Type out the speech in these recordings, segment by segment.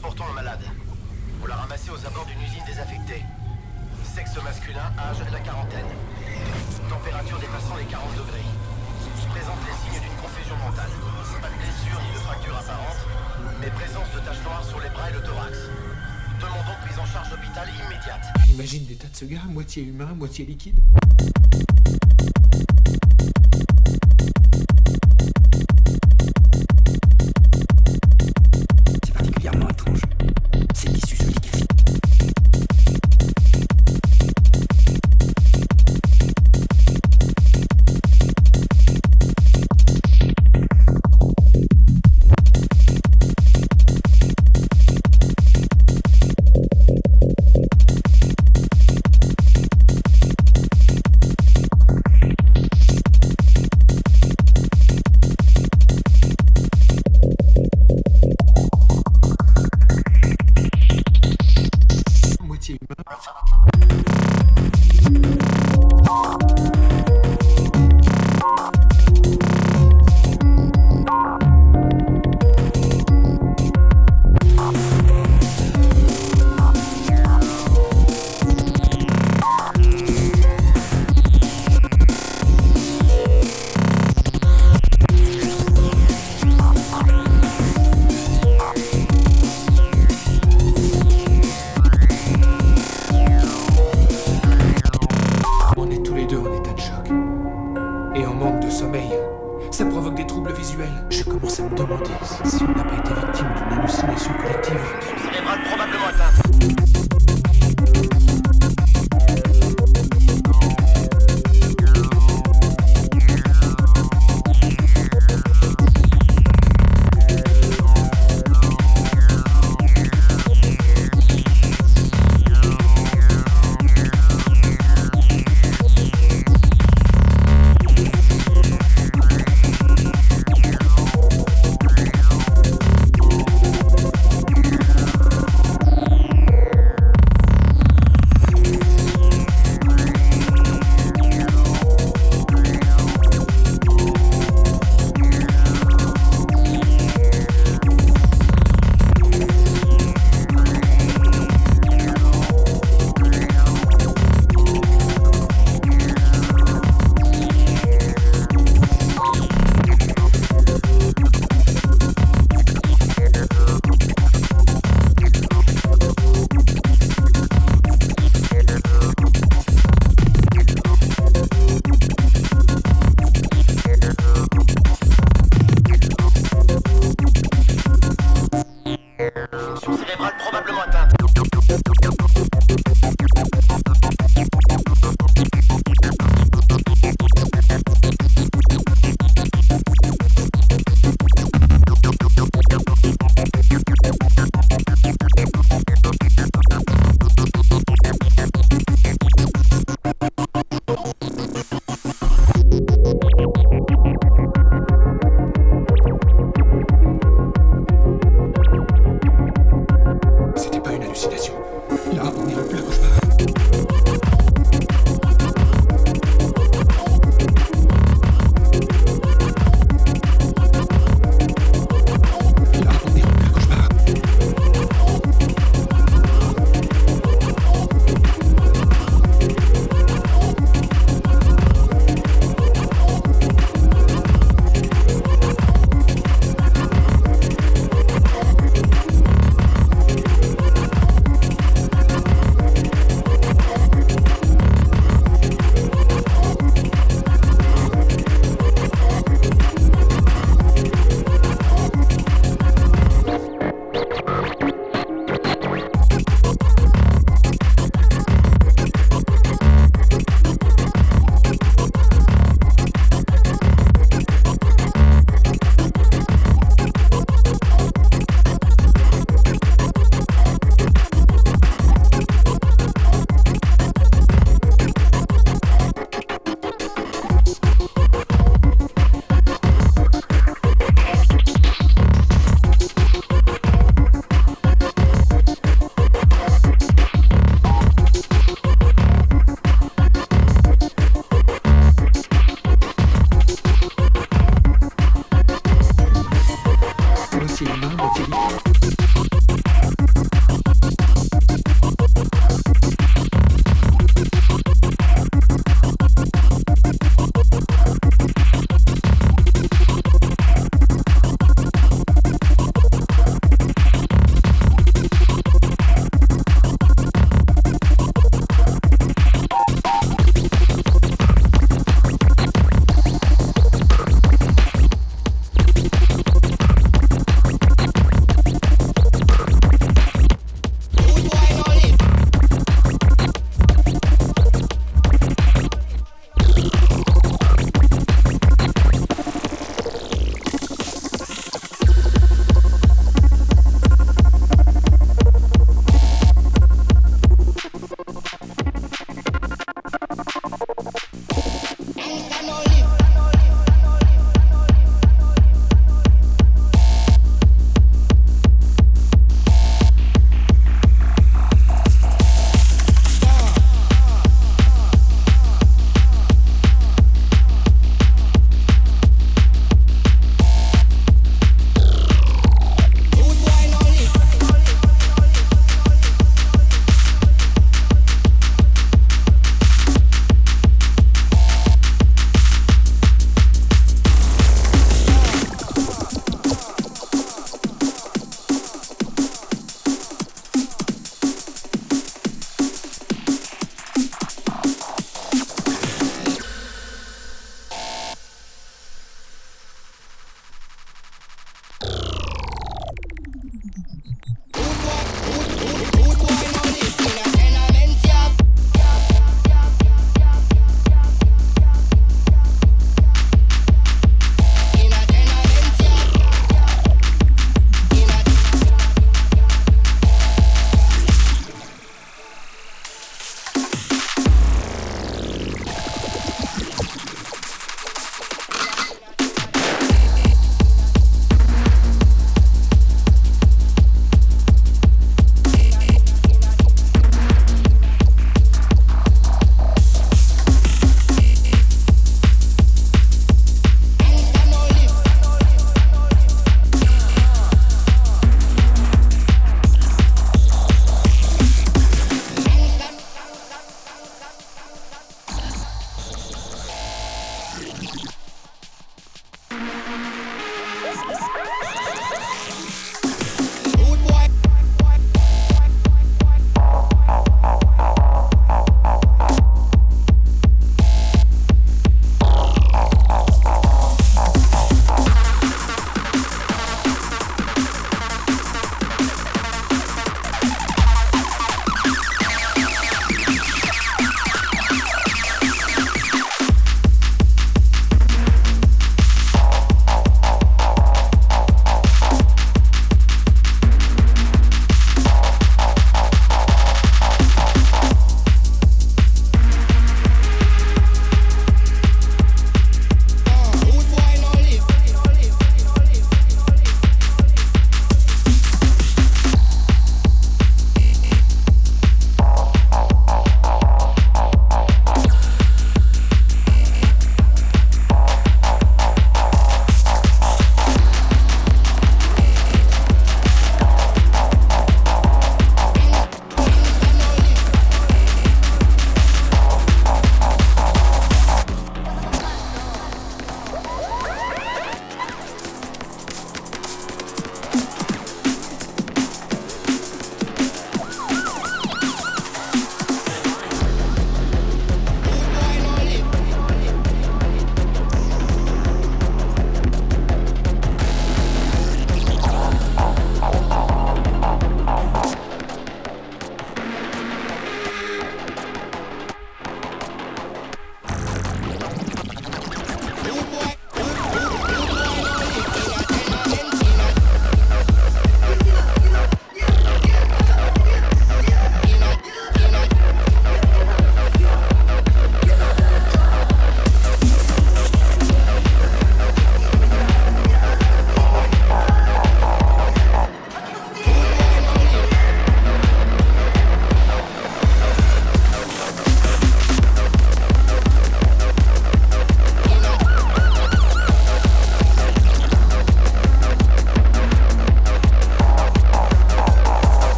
transportons un malade. On l'a ramassé aux abords d'une usine désaffectée. Sexe masculin, âge la quarantaine. Température dépassant les 40 degrés. Présente les signes d'une confusion mentale. Pas de blessure ni de fracture apparente, mais présence de taches noires sur les bras et le thorax. Demandons prise en charge hôpital immédiate. J'imagine l'état de ce gars, moitié humain, moitié liquide.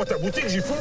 Moi, ta boutique, j'y fous